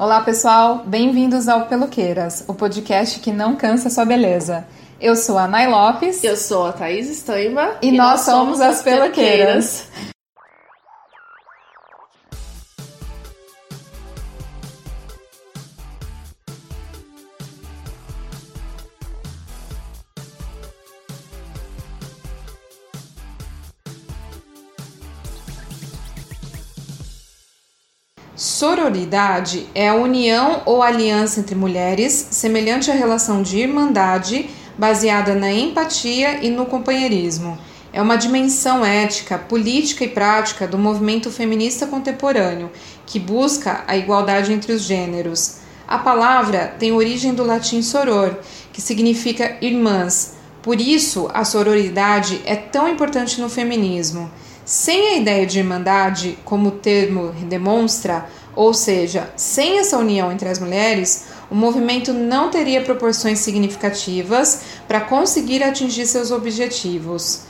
Olá, pessoal! Bem-vindos ao Peloqueiras, o podcast que não cansa sua beleza. Eu sou a Nay Lopes. Eu sou a Thaís Estaima. E, e nós, nós, somos as Peloqueiras. Sororidade é a união ou aliança entre mulheres, semelhante à relação de irmandade, baseada na empatia e no companheirismo. É uma dimensão ética, política e prática do movimento feminista contemporâneo, que busca a igualdade entre os gêneros. A palavra tem origem do latim soror, que significa irmãs. Por isso, a sororidade é tão importante no feminismo. Sem a ideia de irmandade, como o termo demonstra, ou seja, sem essa união entre as mulheres, o movimento não teria proporções significativas para conseguir atingir seus objetivos.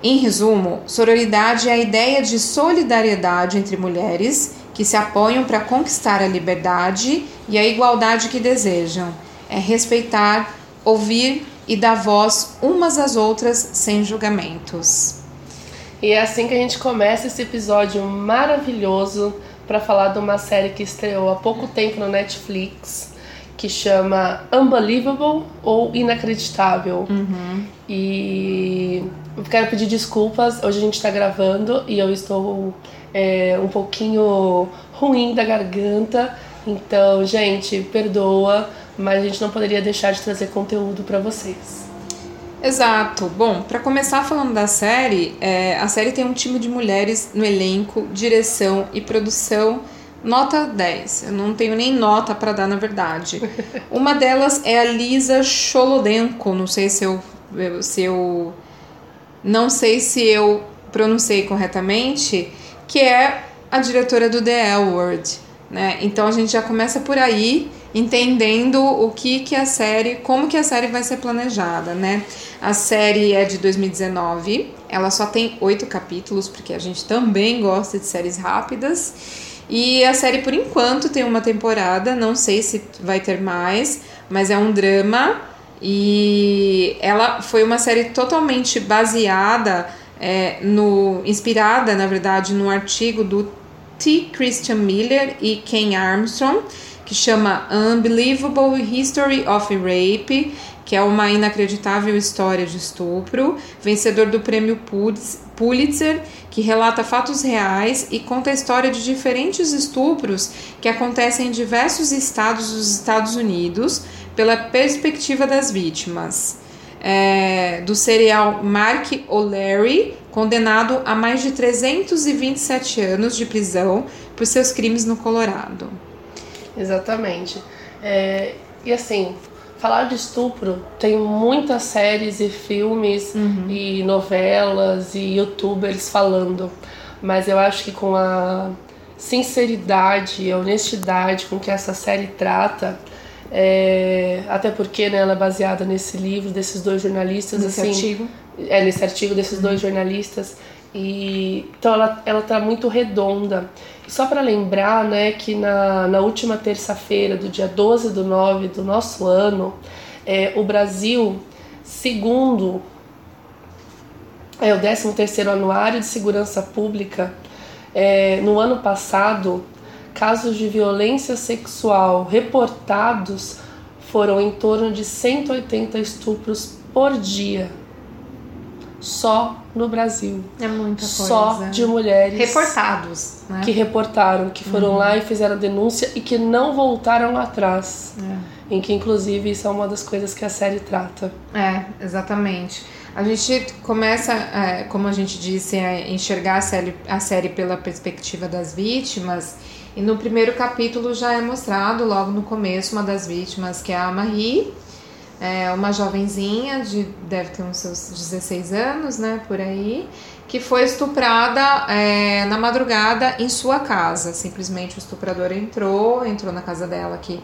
Em resumo, sororidade é a ideia de solidariedade entre mulheres que se apoiam para conquistar a liberdade e a igualdade que desejam. É respeitar, ouvir e dar voz umas às outras sem julgamentos. E é assim que a gente começa esse episódio maravilhoso para falar de uma série que estreou há pouco tempo no Netflix, que chama Unbelievable ou Inacreditável. Uhum. E eu quero pedir desculpas, hoje a gente está gravando e eu estou é, um pouquinho ruim da garganta, então, gente, perdoa, mas a gente não poderia deixar de trazer conteúdo para vocês. Exato. Bom, para começar falando da série, é, a série tem um time de mulheres no elenco, direção e produção. Nota 10. Eu não tenho nem nota para dar, na verdade. Uma delas é a Lisa Cholodenko. Não sei se eu, se eu. Não sei se eu pronunciei corretamente. Que é a diretora do The L Word. Né? Então a gente já começa por aí entendendo o que que a série, como que a série vai ser planejada, né? A série é de 2019, ela só tem oito capítulos, porque a gente também gosta de séries rápidas. E a série, por enquanto, tem uma temporada, não sei se vai ter mais, mas é um drama. E ela foi uma série totalmente baseada é, no. inspirada, na verdade, no artigo do T. Christian Miller e Ken Armstrong que chama Unbelievable History of Rape, que é uma inacreditável história de estupro, vencedor do prêmio Pulitzer, que relata fatos reais e conta a história de diferentes estupros que acontecem em diversos estados dos Estados Unidos pela perspectiva das vítimas. É, do serial Mark O'Leary, condenado a mais de 327 anos de prisão por seus crimes no Colorado. Exatamente. É, e assim, falar de estupro, tem muitas séries e filmes uhum. e novelas e youtubers falando, mas eu acho que com a sinceridade e a honestidade com que essa série trata, é, até porque né, ela é baseada nesse livro desses dois jornalistas, nesse assim, artigo. É, nesse artigo desses uhum. dois jornalistas. E, então ela, ela tá muito redonda. Só para lembrar né, que na, na última terça-feira, do dia 12 do 9 do nosso ano, é, o Brasil, segundo é, o 13º Anuário de Segurança Pública, é, no ano passado, casos de violência sexual reportados foram em torno de 180 estupros por dia só no Brasil. É muita coisa. Só de mulheres. Reportados, né? Que reportaram, que foram uhum. lá e fizeram denúncia e que não voltaram atrás. É. Em que, inclusive, isso é uma das coisas que a série trata. É, exatamente. A gente começa, é, como a gente disse, a enxergar a série, a série pela perspectiva das vítimas. E no primeiro capítulo já é mostrado, logo no começo, uma das vítimas, que é a Marie é uma jovenzinha de deve ter uns seus 16 anos, né, por aí, que foi estuprada é, na madrugada em sua casa. Simplesmente o estuprador entrou, entrou na casa dela aqui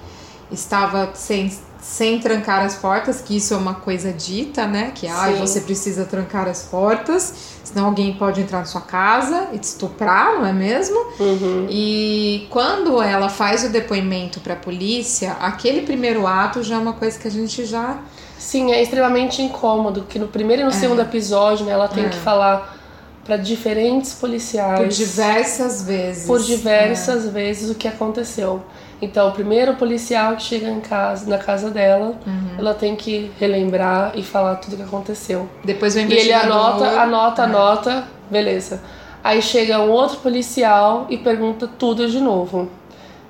estava sem sem trancar as portas, que isso é uma coisa dita, né? Que ah, você precisa trancar as portas, senão alguém pode entrar na sua casa e te estuprar, não é mesmo? Uhum. E quando ela faz o depoimento para a polícia, aquele primeiro ato já é uma coisa que a gente já Sim, é extremamente incômodo, que no primeiro e no é. segundo episódio, né, ela tem é. que falar para diferentes policiais por diversas vezes. Por diversas é. vezes o que aconteceu. Então, o primeiro policial que chega em casa, na casa dela, uhum. ela tem que relembrar e falar tudo o que aconteceu. Depois vem E ele anota, anota, é. anota, beleza. Aí chega um outro policial e pergunta tudo de novo.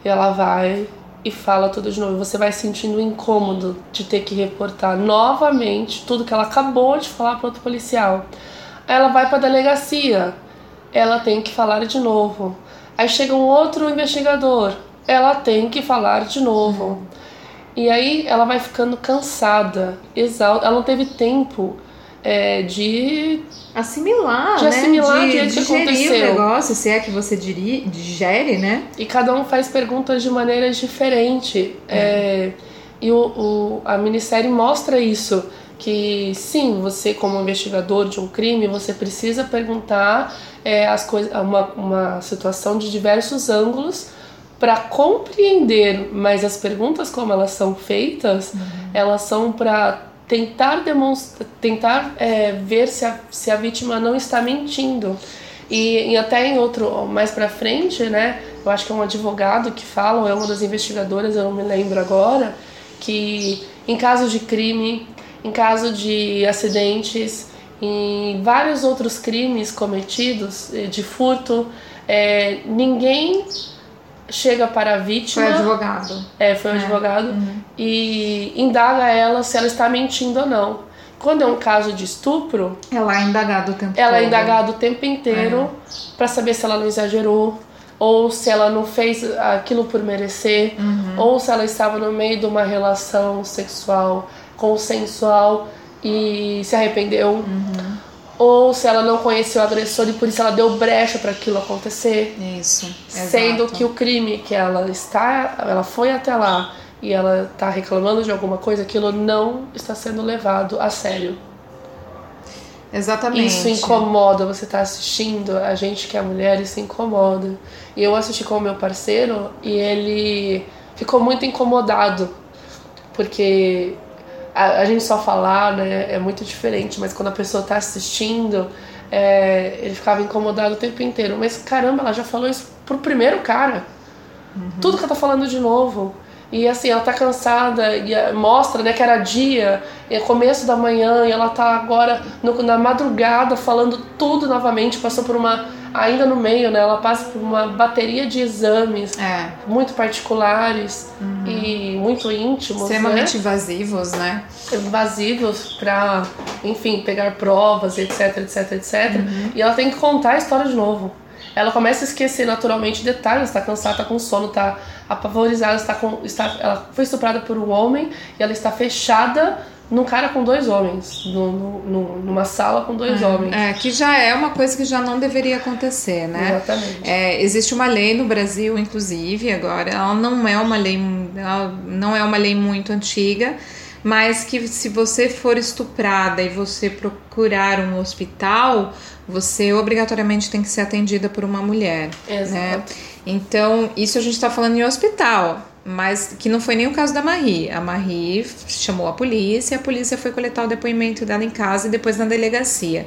E ela vai e fala tudo de novo. Você vai sentindo incômodo de ter que reportar novamente tudo que ela acabou de falar para outro policial. Aí ela vai para a delegacia. Ela tem que falar de novo. Aí chega um outro investigador ela tem que falar de novo. E aí ela vai ficando cansada, exausta. Ela não teve tempo é, de assimilar, de né? assimilar de, de digerir o negócio, se é que você digere, né? E cada um faz perguntas de maneiras diferentes. É. É, e o, o, a minissérie mostra isso. Que sim, você como investigador de um crime, você precisa perguntar é, as coisas, uma, uma situação de diversos ângulos para compreender, mas as perguntas como elas são feitas, uhum. elas são para tentar demonstrar, tentar é, ver se a, se a vítima não está mentindo. E, e até em outro, mais para frente, né? Eu acho que é um advogado que fala, ou é uma das investigadoras, eu não me lembro agora, que em caso de crime, em caso de acidentes, em vários outros crimes cometidos, de furto, é, ninguém chega para a vítima. Foi advogado. É, foi um é. advogado. Uhum. E indaga ela se ela está mentindo ou não. Quando é um caso de estupro. Ela é indagada o tempo Ela é indagada o tempo inteiro é. para saber se ela não exagerou. Ou se ela não fez aquilo por merecer. Uhum. Ou se ela estava no meio de uma relação sexual consensual e se arrependeu. Uhum ou se ela não conheceu o agressor e por isso ela deu brecha para aquilo acontecer. Isso. Sendo exato. que o crime que ela está, ela foi até lá e ela está reclamando de alguma coisa, aquilo não está sendo levado a sério. Exatamente. Isso incomoda, você está assistindo, a gente que é mulher, isso incomoda. E eu assisti com o meu parceiro e ele ficou muito incomodado, porque a, a, gente só falar né, é muito diferente, mas quando a pessoa está assistindo, é, ele ficava incomodado o tempo inteiro. Mas caramba, ela já falou isso pro primeiro cara. Uhum. Tudo que ela tá falando de novo. E assim, ela tá cansada e eh, mostra, né, que era dia, é começo da manhã, e ela tá agora no, na madrugada falando tudo novamente, passou por uma ainda no meio, né, ela passa por uma bateria de exames é. muito particulares uhum. e muito íntimos, extremamente né? invasivos, né? Invasivos para, enfim, pegar provas, etc, etc, etc. Uhum. E ela tem que contar a história de novo ela começa a esquecer naturalmente detalhes, está cansada, está com sono, está apavorizada, está com, está, ela foi estuprada por um homem e ela está fechada num cara com dois homens, no, no, numa sala com dois é, homens. É, que já é uma coisa que já não deveria acontecer, né? Exatamente. É, existe uma lei no Brasil, inclusive, agora, ela não é uma lei, não é uma lei muito antiga, mas que se você for estuprada e você procurar um hospital, você obrigatoriamente tem que ser atendida por uma mulher. Exato. Né? Então, isso a gente está falando em hospital, mas que não foi nem o caso da Marie. A Marie chamou a polícia, a polícia foi coletar o depoimento dela em casa e depois na delegacia.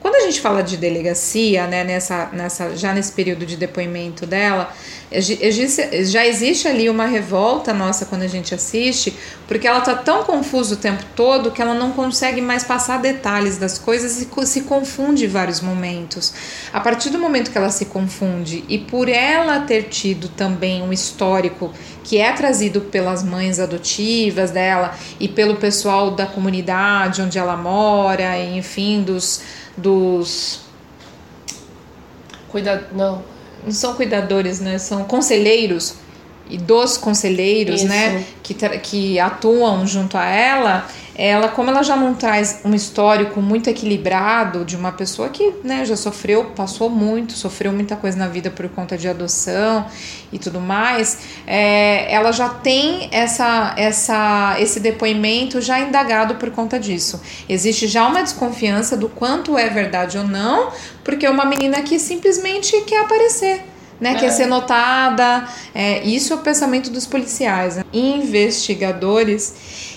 Quando a gente fala de delegacia, né, nessa, nessa, já nesse período de depoimento dela, já existe ali uma revolta nossa quando a gente assiste, porque ela tá tão confusa o tempo todo que ela não consegue mais passar detalhes das coisas e se confunde em vários momentos. A partir do momento que ela se confunde e por ela ter tido também um histórico que é trazido pelas mães adotivas dela e pelo pessoal da comunidade onde ela mora, enfim, dos dos cuida não não são cuidadores, né? São conselheiros e dos conselheiros, né? Que, que atuam junto a ela, ela, como ela já não traz um histórico muito equilibrado de uma pessoa que né, já sofreu, passou muito, sofreu muita coisa na vida por conta de adoção e tudo mais, é, ela já tem essa, essa, esse depoimento já indagado por conta disso. Existe já uma desconfiança do quanto é verdade ou não, porque é uma menina que simplesmente quer aparecer né? É. Quer ser notada. É, isso é o pensamento dos policiais, né? investigadores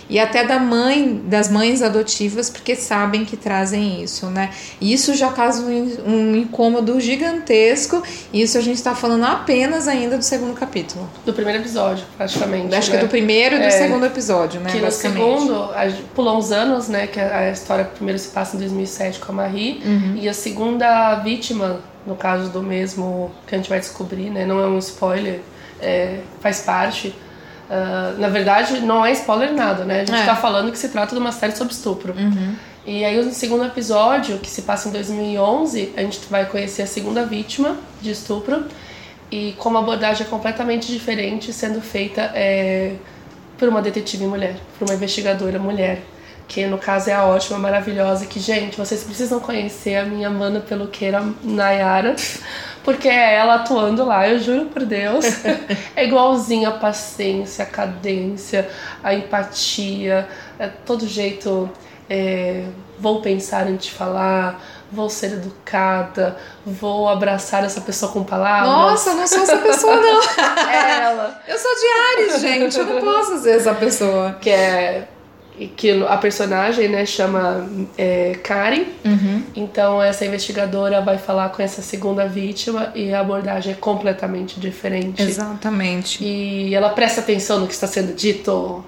e até da mãe, das mães adotivas, porque sabem que trazem isso, né? Isso já causa um, um incômodo gigantesco. E isso a gente está falando apenas ainda do segundo capítulo. Do primeiro episódio, praticamente. Acho né? que é do primeiro e do é, segundo episódio, né? Que no segundo, pulou uns anos, né? Que a história primeiro se passa em 2007 com a Marie. Uhum. E a segunda vítima no caso do mesmo que a gente vai descobrir, né? Não é um spoiler, é, faz parte. Uh, na verdade, não é spoiler nada, né? A gente é. tá falando que se trata de uma série sobre estupro. Uhum. E aí, no segundo episódio, que se passa em 2011, a gente vai conhecer a segunda vítima de estupro e com uma abordagem completamente diferente sendo feita é, por uma detetive mulher, por uma investigadora mulher que no caso é a ótima, maravilhosa, que, gente, vocês precisam conhecer a minha mana peluqueira Nayara, porque é ela atuando lá, eu juro por Deus. é igualzinha a paciência, a cadência, a empatia, é todo jeito. É, vou pensar antes de falar, vou ser educada, vou abraçar essa pessoa com palavras. Nossa, não sou essa pessoa, não. é ela. Eu sou de Ares, gente, eu não posso ser essa pessoa. Que é que a personagem né, chama é, Karen. Uhum. Então essa investigadora vai falar com essa segunda vítima e a abordagem é completamente diferente. Exatamente. E ela presta atenção no que está sendo dito.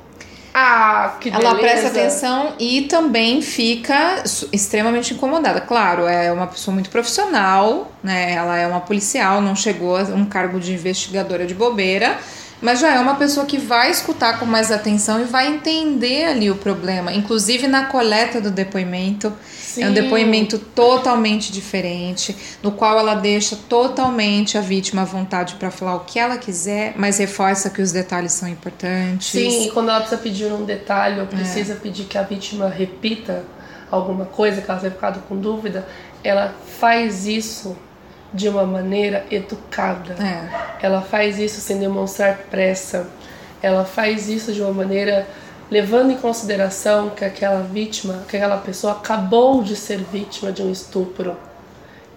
Ah, que beleza. Ela presta atenção e também fica extremamente incomodada. Claro, é uma pessoa muito profissional, né? Ela é uma policial, não chegou a um cargo de investigadora de bobeira mas já é uma pessoa que vai escutar com mais atenção e vai entender ali o problema, inclusive na coleta do depoimento. Sim. É um depoimento totalmente diferente, no qual ela deixa totalmente a vítima à vontade para falar o que ela quiser, mas reforça que os detalhes são importantes. Sim, e quando ela precisa pedir um detalhe ou precisa é. pedir que a vítima repita alguma coisa que ela tenha ficado com dúvida, ela faz isso de uma maneira educada. É. Ela faz isso sem demonstrar pressa. Ela faz isso de uma maneira levando em consideração que aquela vítima, que aquela pessoa acabou de ser vítima de um estupro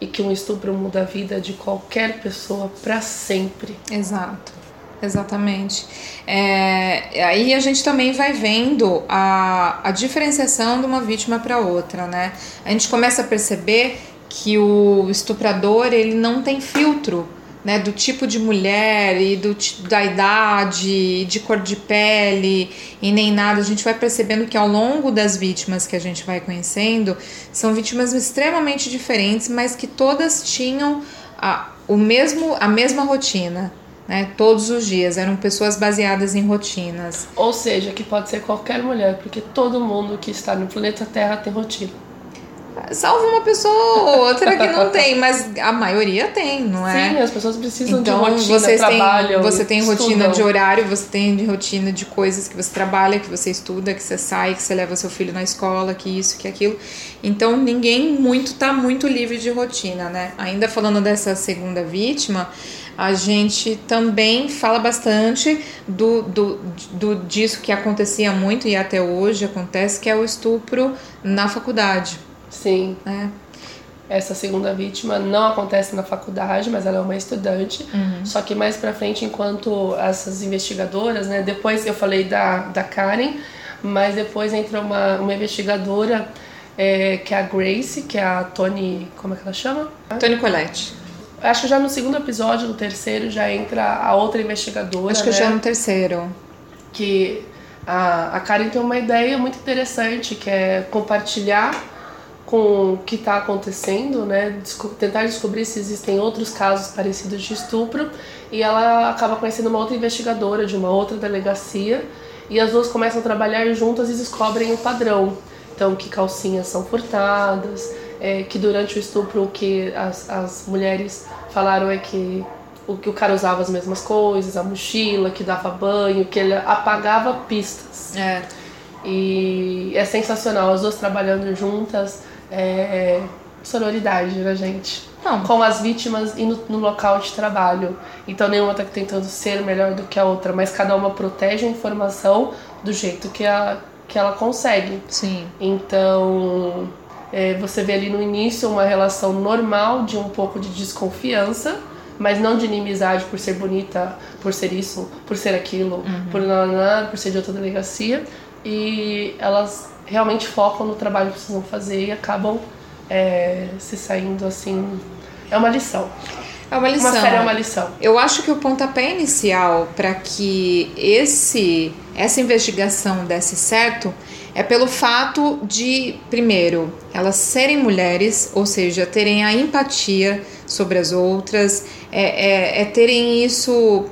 e que um estupro muda a vida de qualquer pessoa para sempre. Exato. Exatamente. É, aí a gente também vai vendo a, a diferenciação de uma vítima para outra, né? A gente começa a perceber que o estuprador ele não tem filtro né, do tipo de mulher e do, da idade, de cor de pele e nem nada. A gente vai percebendo que ao longo das vítimas que a gente vai conhecendo, são vítimas extremamente diferentes, mas que todas tinham a, o mesmo, a mesma rotina. Né, todos os dias, eram pessoas baseadas em rotinas. Ou seja, que pode ser qualquer mulher, porque todo mundo que está no planeta Terra tem rotina. Salva uma pessoa ou outra que não tem, mas a maioria tem, não é? Sim, as pessoas precisam então, de rotina, você trabalham, Você tem estudam. rotina de horário, você tem rotina de coisas que você trabalha, que você estuda, que você sai, que você leva seu filho na escola, que isso, que aquilo. Então ninguém muito tá muito livre de rotina, né? Ainda falando dessa segunda vítima, a gente também fala bastante do, do, do disso que acontecia muito e até hoje acontece, que é o estupro na faculdade Sim. É. Essa segunda vítima não acontece na faculdade, mas ela é uma estudante. Uhum. Só que mais pra frente, enquanto essas investigadoras, né? Depois eu falei da, da Karen, mas depois entra uma, uma investigadora é, que é a Grace, que é a Tony. Como é que ela chama? Tony Colette. Acho que já no segundo episódio, no terceiro, já entra a outra investigadora. Acho que né? já no terceiro. Que a, a Karen tem uma ideia muito interessante, que é compartilhar com o que está acontecendo, né? Tentar descobrir se existem outros casos parecidos de estupro. E ela acaba conhecendo uma outra investigadora de uma outra delegacia. E as duas começam a trabalhar juntas e descobrem o padrão. Então, que calcinhas são furtadas, é, que durante o estupro o que as, as mulheres falaram é que o que o cara usava as mesmas coisas, a mochila, que dava banho, que ele apagava pistas. É. E é sensacional, as duas trabalhando juntas. É sororidade, né, gente? Não. Com as vítimas e no, no local de trabalho. Então nenhuma tá tentando ser melhor do que a outra, mas cada uma protege a informação do jeito que, a, que ela consegue. Sim. Então, é, você vê ali no início uma relação normal de um pouco de desconfiança, mas não de inimizade por ser bonita, por ser isso, por ser aquilo, por nada, por ser de outra delegacia. E elas realmente focam no trabalho que precisam fazer e acabam é, se saindo assim. É uma lição. É uma lição. Uma série é uma lição. Eu acho que o pontapé inicial para que esse essa investigação desse certo é pelo fato de, primeiro, elas serem mulheres, ou seja, terem a empatia sobre as outras, é, é, é terem isso,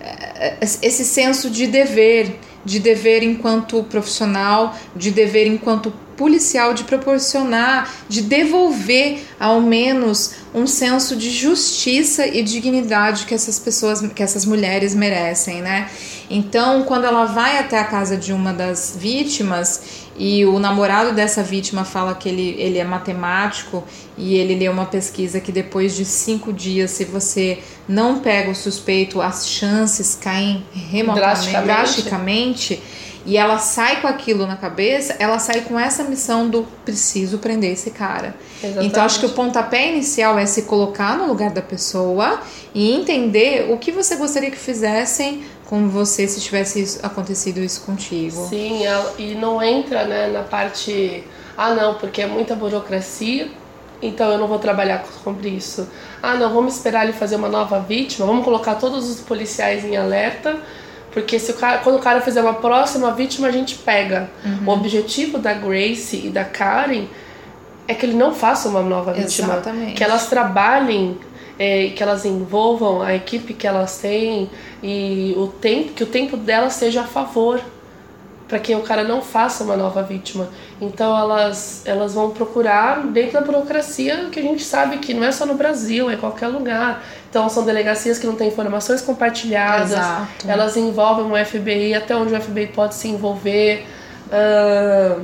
é, esse senso de dever, de dever enquanto profissional, de dever enquanto policial, de proporcionar, de devolver ao menos um senso de justiça e dignidade que essas pessoas, que essas mulheres merecem, né? Então, quando ela vai até a casa de uma das vítimas e o namorado dessa vítima fala que ele, ele é matemático e ele lê uma pesquisa que depois de cinco dias, se você não pega o suspeito, as chances caem remotamente, Drasticamente. drasticamente e ela sai com aquilo na cabeça, ela sai com essa missão do preciso prender esse cara. Exatamente. Então acho que o pontapé inicial é se colocar no lugar da pessoa e entender o que você gostaria que fizessem com você se tivesse isso- acontecido isso contigo. Sim, e não entra né, na parte. Ah, não, porque é muita burocracia, então eu não vou trabalhar sobre isso. Ah, não, vamos esperar ele fazer uma nova vítima, vamos colocar todos os policiais em alerta, porque se o cara, quando o cara fizer uma próxima vítima, a gente pega. O objetivo da Grace e da Karen é que ele não faça uma nova vítima. Exatamente. Que elas trabalhem, é, que elas envolvam a equipe que elas têm e o tempo, que o tempo delas seja a favor para que o cara não faça uma nova vítima. Então elas elas vão procurar dentro da burocracia que a gente sabe que não é só no Brasil, é em qualquer lugar. Então são delegacias que não têm informações compartilhadas. Exato. Elas envolvem o FBI até onde o FBI pode se envolver. Ah,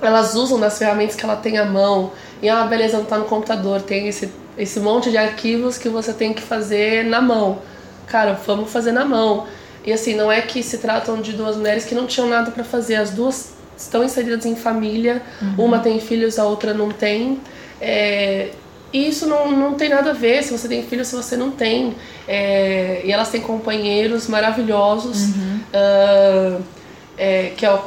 elas usam das ferramentas que ela tem à mão. E ah, beleza, não tá no computador, tem esse, esse monte de arquivos que você tem que fazer na mão. Cara, vamos fazer na mão. E assim, não é que se tratam de duas mulheres que não tinham nada para fazer. As duas estão inseridas em família, uma tem filhos, a outra não tem. É, e isso não, não tem nada a ver se você tem filho se você não tem. É, e elas têm companheiros maravilhosos. ah, é, que é o,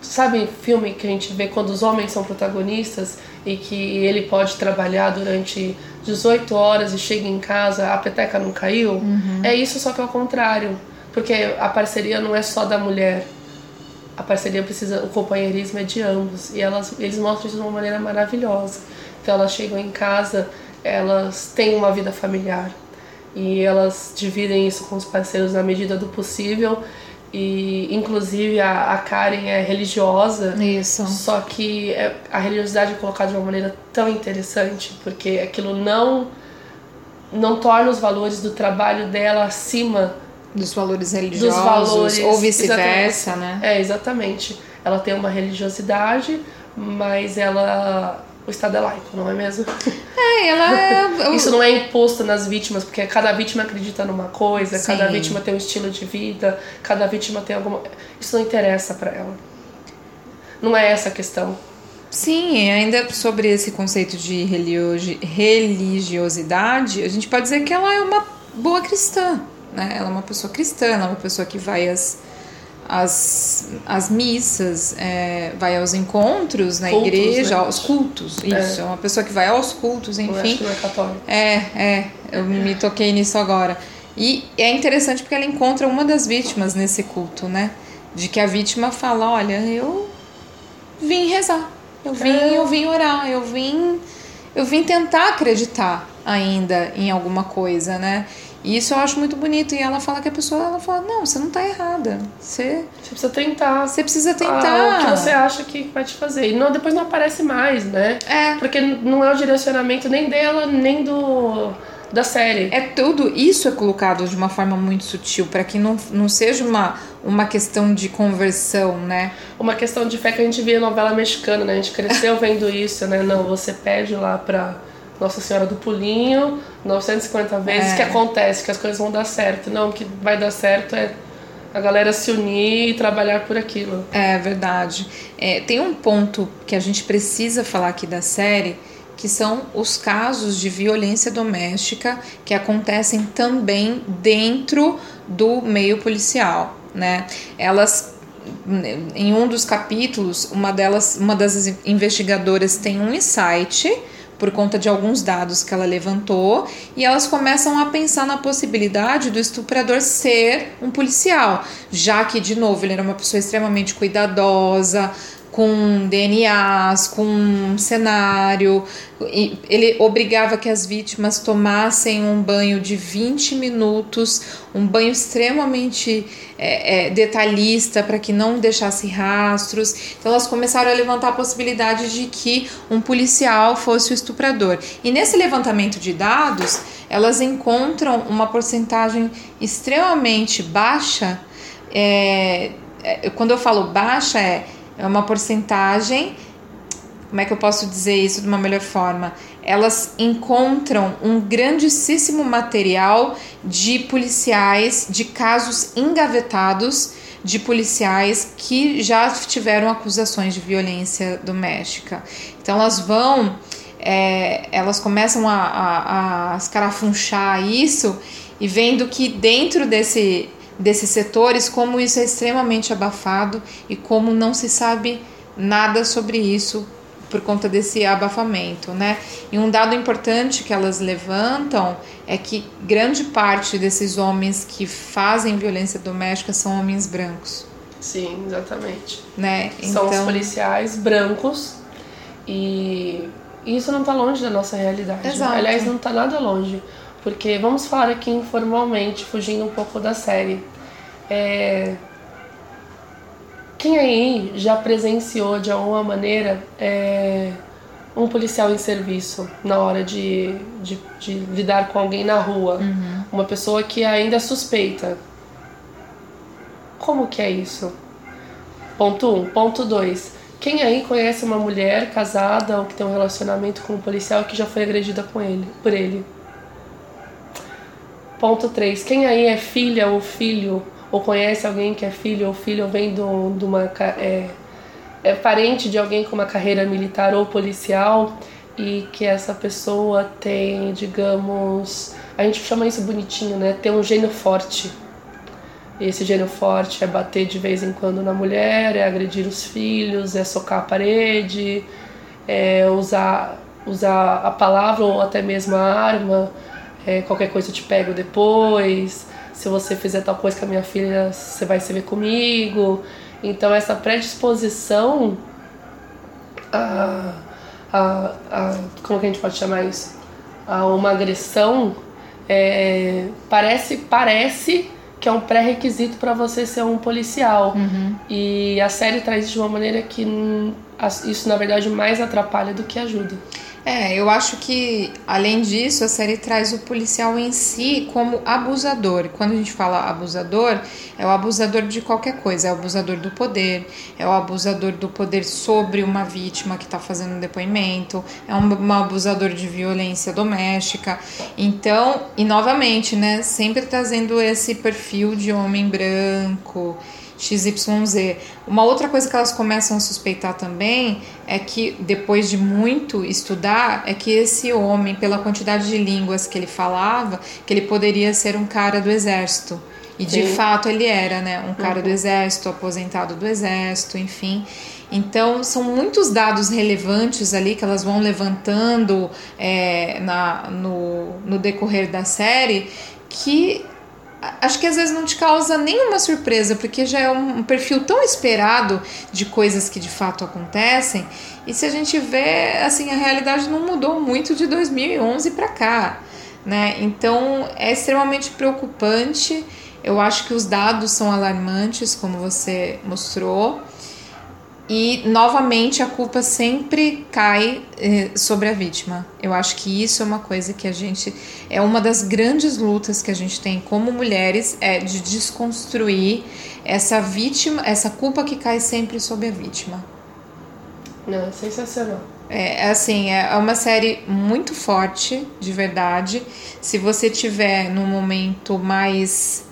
sabe filme que a gente vê quando os homens são protagonistas e que ele pode trabalhar durante 18 horas e chega em casa, a peteca não caiu? É isso, só que ao contrário. Porque a parceria não é só da mulher. A parceria precisa, o companheirismo é de ambos. E elas, eles mostram isso de uma maneira maravilhosa. Então elas chegam em casa, elas têm uma vida familiar. E elas dividem isso com os parceiros na medida do possível. E inclusive a, a Karen é religiosa. Isso. Só que é- a religiosidade é colocada de uma maneira tão interessante, porque aquilo não não torna os valores do trabalho dela acima Dos valores religiosos, dos valores ou vice-versa, né? É, exatamente. Ela tem uma religiosidade, mas ela o Estado é laico, não é mesmo? É, ela é. Isso não é imposto nas vítimas, porque cada vítima acredita numa coisa, cada Sim. vítima tem um estilo de vida, cada vítima tem alguma. Isso não interessa pra ela. Não é essa a questão. Sim, e ainda sobre esse conceito de religio- religiosidade, a gente pode dizer que ela é uma boa cristã, né? Ela é uma pessoa cristã, ela é uma pessoa que vai às, às, às missas, é, vai aos encontros na Cultos, igreja, né? aos cultos, isso, é. uma pessoa que vai aos cultos, Eu acho enfim. é católico. É, é, eu me toquei nisso agora. E é interessante porque ela encontra uma das vítimas nesse culto, né? De que a vítima fala, olha, eu vim rezar, eu vim, É. eu vim orar, eu vim, eu vim tentar acreditar ainda em alguma coisa, né? E isso eu acho muito bonito. E ela fala que a pessoa, ela fala, não, você não tá errada. Você, Você precisa tentar. você precisa Ah, tentar. o que você acha que vai te fazer. E não, depois não aparece mais, né? É. Porque não é o direcionamento nem dela, nem do da série. É tudo, isso é colocado de uma forma muito sutil, para que não, não seja uma, uma questão de conversão, né? Uma questão de fé que a gente via novela mexicana, né? A gente cresceu vendo isso, né? Não, você pede lá pra Nossa Senhora do Pulinho 950 vezes é. que acontece, que as coisas vão dar certo. Não, o que vai dar certo é a galera se unir e trabalhar por aquilo. É verdade. É, tem um ponto que a gente precisa falar aqui da série que são os casos de violência doméstica que acontecem também dentro do meio policial, né? Elas em um dos capítulos, uma delas, uma das investigadoras tem um insight por conta de alguns dados que ela levantou e elas começam a pensar na possibilidade do estuprador ser um policial, já que de novo ele era uma pessoa extremamente cuidadosa, com DNAs, com cenário. Ele obrigava que as vítimas tomassem um banho de 20 minutos, um banho extremamente é, é, detalhista para que não deixasse rastros. Então elas começaram a levantar a possibilidade de que um policial fosse o estuprador. E nesse levantamento de dados, elas encontram uma porcentagem extremamente baixa. É, é quando eu falo baixa, é é uma porcentagem. Como é que eu posso dizer isso de uma melhor forma? Elas encontram um grandíssimo material de policiais, de casos engavetados de policiais que já tiveram acusações de violência doméstica. Então elas vão, é, elas começam a, a, a escarafunchar isso e vendo que dentro desse desses setores, como isso é extremamente abafado e como não se sabe nada sobre isso por conta desse abafamento, né? E um dado importante que elas levantam é que grande parte desses homens que fazem violência doméstica são homens brancos. Sim, exatamente. Né? São então... os policiais brancos e isso não está longe da nossa realidade. Exato. Aliás, não está nada longe. Porque vamos falar aqui informalmente, fugindo um pouco da série. É... Quem aí já presenciou de alguma maneira é... um policial em serviço na hora de, de, de lidar com alguém na rua? Uhum. Uma pessoa que ainda é suspeita. Como que é isso? Ponto 1. Um. Ponto 2. Quem aí conhece uma mulher casada ou que tem um relacionamento com um policial que já foi agredida com ele, por ele? Ponto 3. Quem aí é filha ou filho, ou conhece alguém que é filho ou filho, ou vem de uma. É, é parente de alguém com uma carreira militar ou policial e que essa pessoa tem, digamos. A gente chama isso bonitinho, né? Tem um gênio forte. E esse gênio forte é bater de vez em quando na mulher, é agredir os filhos, é socar a parede, é usar, usar a palavra ou até mesmo a arma é, qualquer coisa eu te pego depois, se você fizer tal coisa com a minha filha, você vai se ver comigo. Então, essa predisposição a, a, a como que a gente pode chamar isso? A uma agressão é, parece, parece que é um pré-requisito para você ser um policial. Uhum. E a série traz isso de uma maneira que isso, na verdade, mais atrapalha do que ajuda. É, eu acho que, além disso, a série traz o policial em si como abusador. Quando a gente fala abusador, é o abusador de qualquer coisa. É o abusador do poder, é o abusador do poder sobre uma vítima que está fazendo um depoimento, é um, um abusador de violência doméstica. Então, e novamente, né, sempre trazendo esse perfil de homem branco XYZ. Uma outra coisa que elas começam a suspeitar também é que, depois de muito estudar, é que esse homem, pela quantidade de línguas que ele falava, que ele poderia ser um cara do exército. E de fato ele era, né? Um cara uhum. do exército, aposentado do exército, enfim. Então, são muitos dados relevantes ali que elas vão levantando é, na, no, no decorrer da série que acho que às vezes não te causa nenhuma surpresa, porque já é um perfil tão esperado de coisas que de fato acontecem. E se a gente vê, assim, a realidade não mudou muito de 2011 para cá, né? Então é extremamente preocupante. Eu acho que os dados são alarmantes, como você mostrou. E novamente a culpa sempre cai eh, sobre a vítima. Eu acho que isso é uma coisa que a gente é uma das grandes lutas que a gente tem como mulheres é de desconstruir essa vítima, essa culpa que cai sempre sobre a vítima. Não, sensacional. É assim, é uma série muito forte, de verdade. Se você tiver num momento mais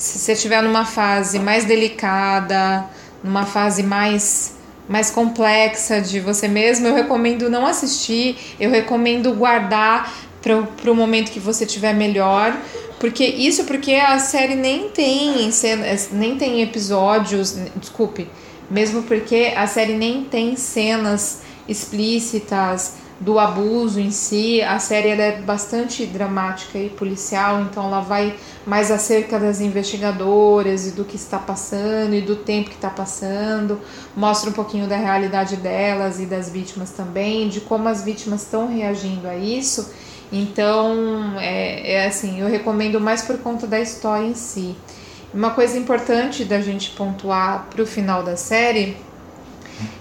se você estiver numa fase mais delicada, numa fase mais mais complexa de você mesmo, eu recomendo não assistir, eu recomendo guardar para o momento que você tiver melhor, porque isso porque a série nem tem nem tem episódios, desculpe, mesmo porque a série nem tem cenas explícitas, do abuso em si. A série é bastante dramática e policial, então ela vai mais acerca das investigadoras e do que está passando e do tempo que está passando. Mostra um pouquinho da realidade delas e das vítimas também, de como as vítimas estão reagindo a isso. Então, é, é assim, eu recomendo mais por conta da história em si. Uma coisa importante da gente pontuar para o final da série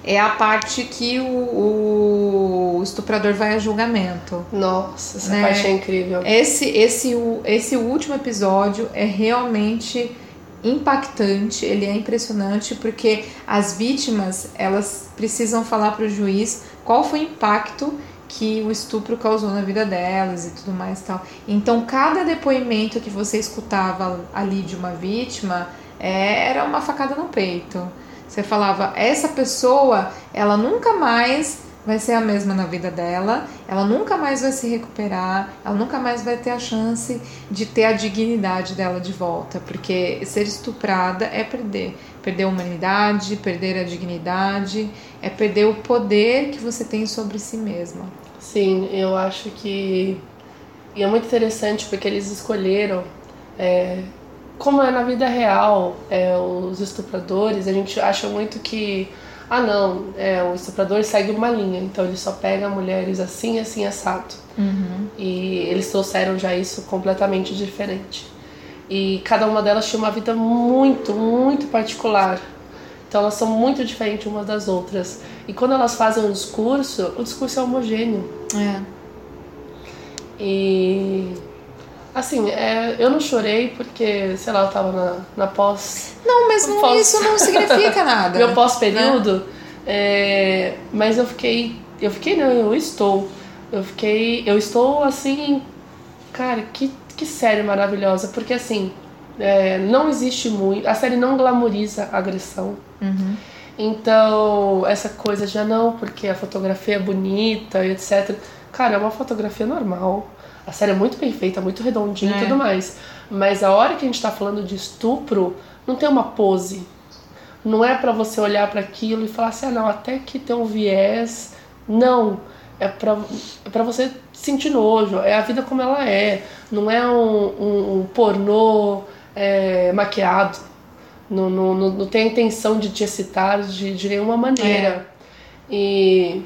é a parte que o, o estuprador vai a julgamento. Nossa, essa né? parte é incrível. Esse, esse, esse último episódio é realmente impactante, ele é impressionante porque as vítimas elas precisam falar para o juiz qual foi o impacto que o estupro causou na vida delas e tudo mais tal. Então cada depoimento que você escutava ali de uma vítima é, era uma facada no peito. Você falava, essa pessoa, ela nunca mais vai ser a mesma na vida dela, ela nunca mais vai se recuperar, ela nunca mais vai ter a chance de ter a dignidade dela de volta, porque ser estuprada é perder, perder a humanidade, perder a dignidade, é perder o poder que você tem sobre si mesma. Sim, eu acho que e é muito interessante porque eles escolheram é, como é na vida real, é, os estupradores, a gente acha muito que, ah não, é, o estuprador segue uma linha, então ele só pega mulheres assim, assim, assado. Uhum. E eles trouxeram já isso completamente diferente. E cada uma delas tinha uma vida muito, muito particular. Então elas são muito diferentes umas das outras. E quando elas fazem um discurso, o discurso é homogêneo. É. E Assim, é, eu não chorei porque, sei lá, eu tava na, na pós. Não, mas não, pós... isso não significa nada. Meu pós-período. Né? É, mas eu fiquei. Eu fiquei, não, eu estou. Eu fiquei. Eu estou assim. Cara, que, que série maravilhosa. Porque assim, é, não existe muito. A série não glamoriza a agressão. Uhum. Então, essa coisa já não, porque a fotografia é bonita e etc. Cara, é uma fotografia normal a série é muito bem feita, muito redondinha é. e tudo mais. Mas a hora que a gente tá falando de estupro, não tem uma pose. Não é para você olhar para aquilo e falar assim, ah, não, até que tem um viés. Não. É pra, é pra você sentir nojo. É a vida como ela é. Não é um, um, um pornô é, maquiado. Não, não, não, não, tem a intenção de te excitar de, de nenhuma maneira. É. E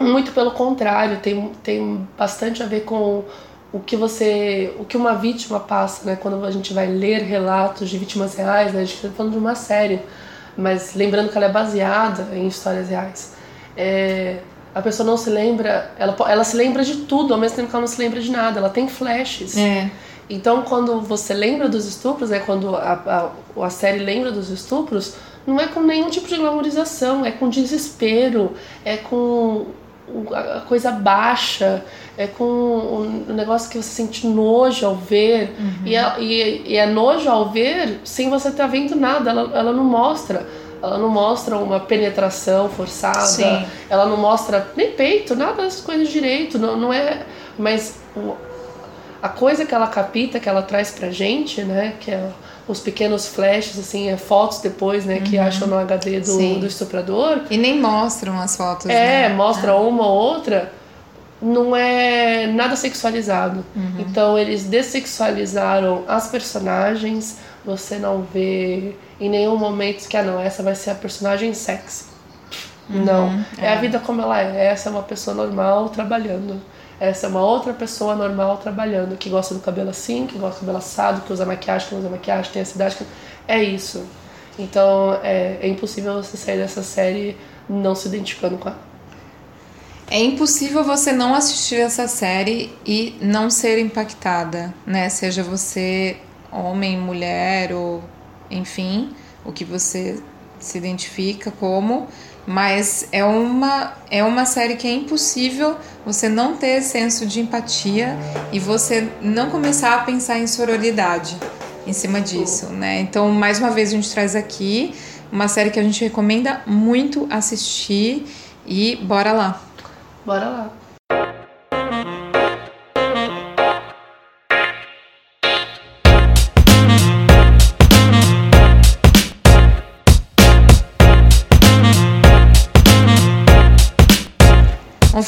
muito pelo contrário, tem, tem bastante a ver com o que você, o que uma vítima passa, né? Quando a gente vai ler relatos de vítimas reais, né? A gente está falando de uma série, mas lembrando que ela é baseada em histórias reais. É, a pessoa não se lembra, ela, ela se lembra de tudo, ao mesmo tempo que ela não se lembra de nada, ela tem flashes. É. Então, quando você lembra dos estupros, né, quando a, a, a série lembra dos estupros, não é com nenhum tipo de glamorização, é com desespero, é com a coisa baixa, é com um negócio que você sente nojo ao ver. Uhum. E, é, e, e, é nojo ao ver sem você estar tá vendo nada. Ela, ela não mostra. Ela não mostra uma penetração forçada. Sim. Ela não mostra nem peito, nada das coisas direito. Não, não é. Mas o, a coisa que ela capita, que ela traz pra gente, né? Que é os pequenos flashes, assim, é, fotos depois, né, uhum. que acham no HD do, do estuprador. E nem mostram as fotos, É, né? mostra é. uma ou outra, não é nada sexualizado. Uhum. Então eles dessexualizaram as personagens, você não vê em nenhum momento que, ah não, essa vai ser a personagem sexy. Uhum. Não, é. é a vida como ela é, essa é uma pessoa normal trabalhando. Essa é uma outra pessoa normal trabalhando, que gosta do cabelo assim, que gosta do cabelo assado, que usa maquiagem, que não usa maquiagem, tem a cidade. Que... É isso. Então é, é impossível você sair dessa série não se identificando com ela. É impossível você não assistir essa série e não ser impactada, né? Seja você homem, mulher ou enfim, o que você se identifica como, mas é uma é uma série que é impossível você não ter senso de empatia e você não começar a pensar em sororidade em cima disso, né? Então, mais uma vez a gente traz aqui uma série que a gente recomenda muito assistir e bora lá. Bora lá.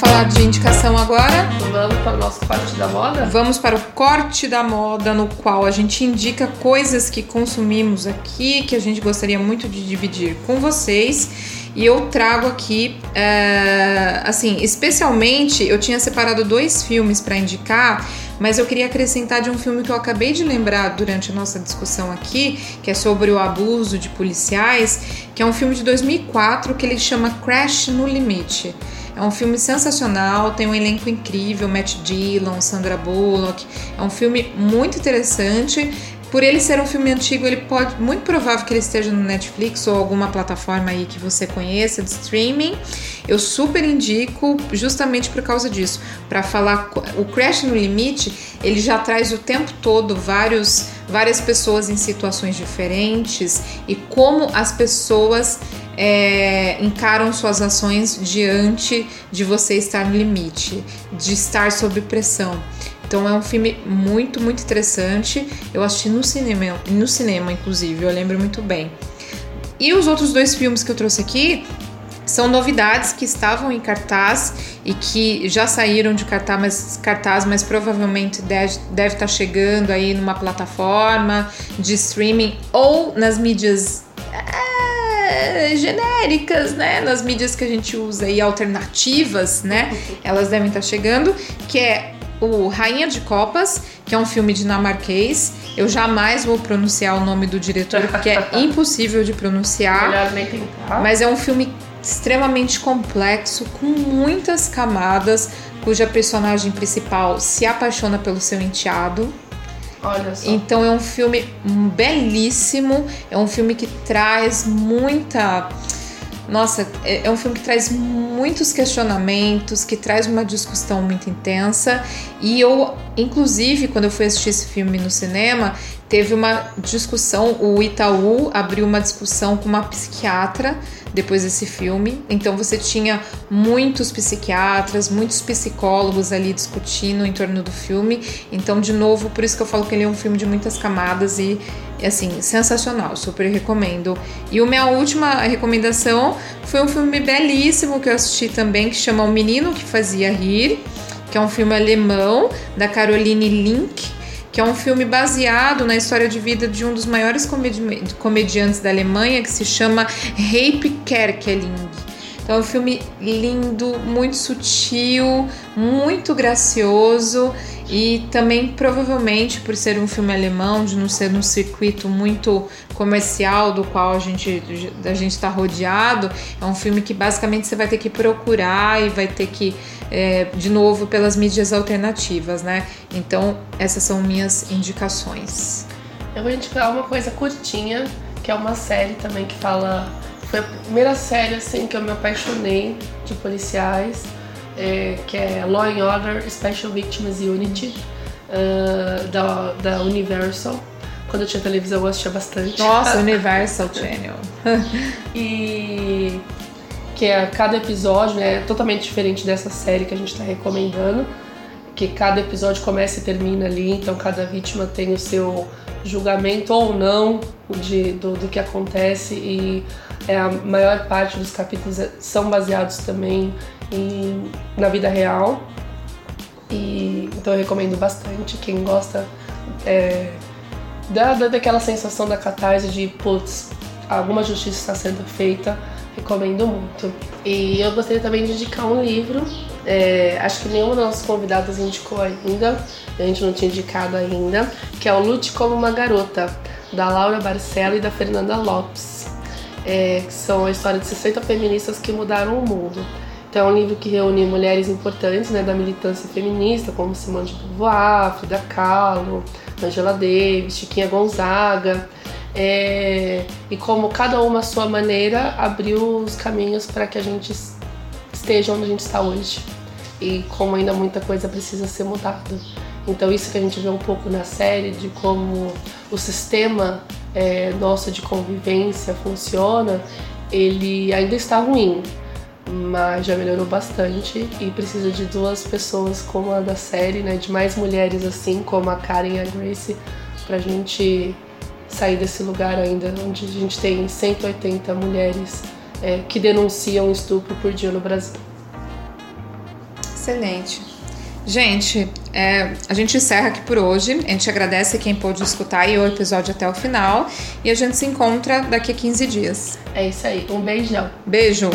Falar de indicação agora? Vamos para o nosso corte da moda? Vamos para o corte da moda, no qual a gente indica coisas que consumimos aqui, que a gente gostaria muito de dividir com vocês. E eu trago aqui, é, assim, especialmente eu tinha separado dois filmes para indicar, mas eu queria acrescentar de um filme que eu acabei de lembrar durante a nossa discussão aqui, que é sobre o abuso de policiais, que é um filme de 2004 que ele chama Crash no Limite. É um filme sensacional, tem um elenco incrível, Matt Dillon, Sandra Bullock. É um filme muito interessante. Por ele ser um filme antigo, ele pode, muito provável que ele esteja no Netflix ou alguma plataforma aí que você conheça de streaming. Eu super indico justamente por causa disso, para falar o Crash no Limite, ele já traz o tempo todo vários várias pessoas em situações diferentes e como as pessoas é, encaram suas ações diante de você estar no limite, de estar sob pressão. Então é um filme muito, muito interessante. Eu assisti no cinema, no cinema inclusive, eu lembro muito bem. E os outros dois filmes que eu trouxe aqui são novidades que estavam em cartaz e que já saíram de cartaz, mas, cartaz, mas provavelmente deve, deve estar chegando aí numa plataforma de streaming ou nas mídias é, genéricas, né? Nas mídias que a gente usa e alternativas, né? Elas devem estar chegando, que é o Rainha de Copas, que é um filme dinamarquês. Eu jamais vou pronunciar o nome do diretor, porque é impossível de pronunciar. Melhor nem tentar. Mas é um filme extremamente complexo, com muitas camadas, cuja personagem principal se apaixona pelo seu enteado. Olha só. Então é um filme belíssimo, é um filme que traz muita nossa, é, é um filme que traz muitos questionamentos, que traz uma discussão muito intensa. E eu, inclusive, quando eu fui assistir esse filme no cinema, teve uma discussão. O Itaú abriu uma discussão com uma psiquiatra depois desse filme. Então você tinha muitos psiquiatras, muitos psicólogos ali discutindo em torno do filme. Então, de novo, por isso que eu falo que ele é um filme de muitas camadas e assim, sensacional, super recomendo. E a minha última recomendação foi um filme belíssimo que eu assisti também, que chama O Menino que Fazia Rir, que é um filme alemão da Caroline Link que é um filme baseado na história de vida de um dos maiores comedi comediantes da Alemanha, que se chama Rape Kerkeling. Então é um filme lindo, muito sutil, muito gracioso e também provavelmente por ser um filme alemão, de não ser um circuito muito comercial do qual a gente a gente está rodeado, é um filme que basicamente você vai ter que procurar e vai ter que é, de novo pelas mídias alternativas, né? Então essas são minhas indicações. Eu vou indicar uma coisa curtinha, que é uma série também que fala foi a primeira série assim que eu me apaixonei de policiais é, que é Law and Order Special Victims Unity, uh, da, da Universal. Quando eu tinha televisão eu assistia bastante. Nossa, Universal Channel. e que é cada episódio né, é totalmente diferente dessa série que a gente está recomendando. Que cada episódio começa e termina ali, então cada vítima tem o seu julgamento ou não de, do, do que acontece e é, a maior parte dos capítulos são baseados também em, na vida real. E, então eu recomendo bastante. Quem gosta é, da, da, daquela sensação da catarse de, putz, alguma justiça está sendo feita, recomendo muito. E eu gostaria também de indicar um livro. É, acho que nenhuma das nossas convidadas indicou ainda, a gente não tinha indicado ainda, que é o Lute como uma Garota, da Laura Barcelo e da Fernanda Lopes, é, que são a história de 60 feministas que mudaram o mundo. Então, é um livro que reúne mulheres importantes né, da militância feminista, como Simone de Beauvoir, Frida Kahlo, Angela Davis, Chiquinha Gonzaga, é, e como cada uma à sua maneira abriu os caminhos para que a gente esteja onde a gente está hoje. E como ainda muita coisa precisa ser mudada. Então isso que a gente vê um pouco na série de como o sistema é, nosso de convivência funciona, ele ainda está ruim, mas já melhorou bastante e precisa de duas pessoas como a da série, né, de mais mulheres assim como a Karen e a Grace, pra gente sair desse lugar ainda onde a gente tem 180 mulheres é, que denunciam estupro por dia no Brasil. Excelente. Gente, é, a gente encerra aqui por hoje. A gente agradece quem pôde escutar o episódio até o final. E a gente se encontra daqui a 15 dias. É isso aí. Um beijão. Beijo.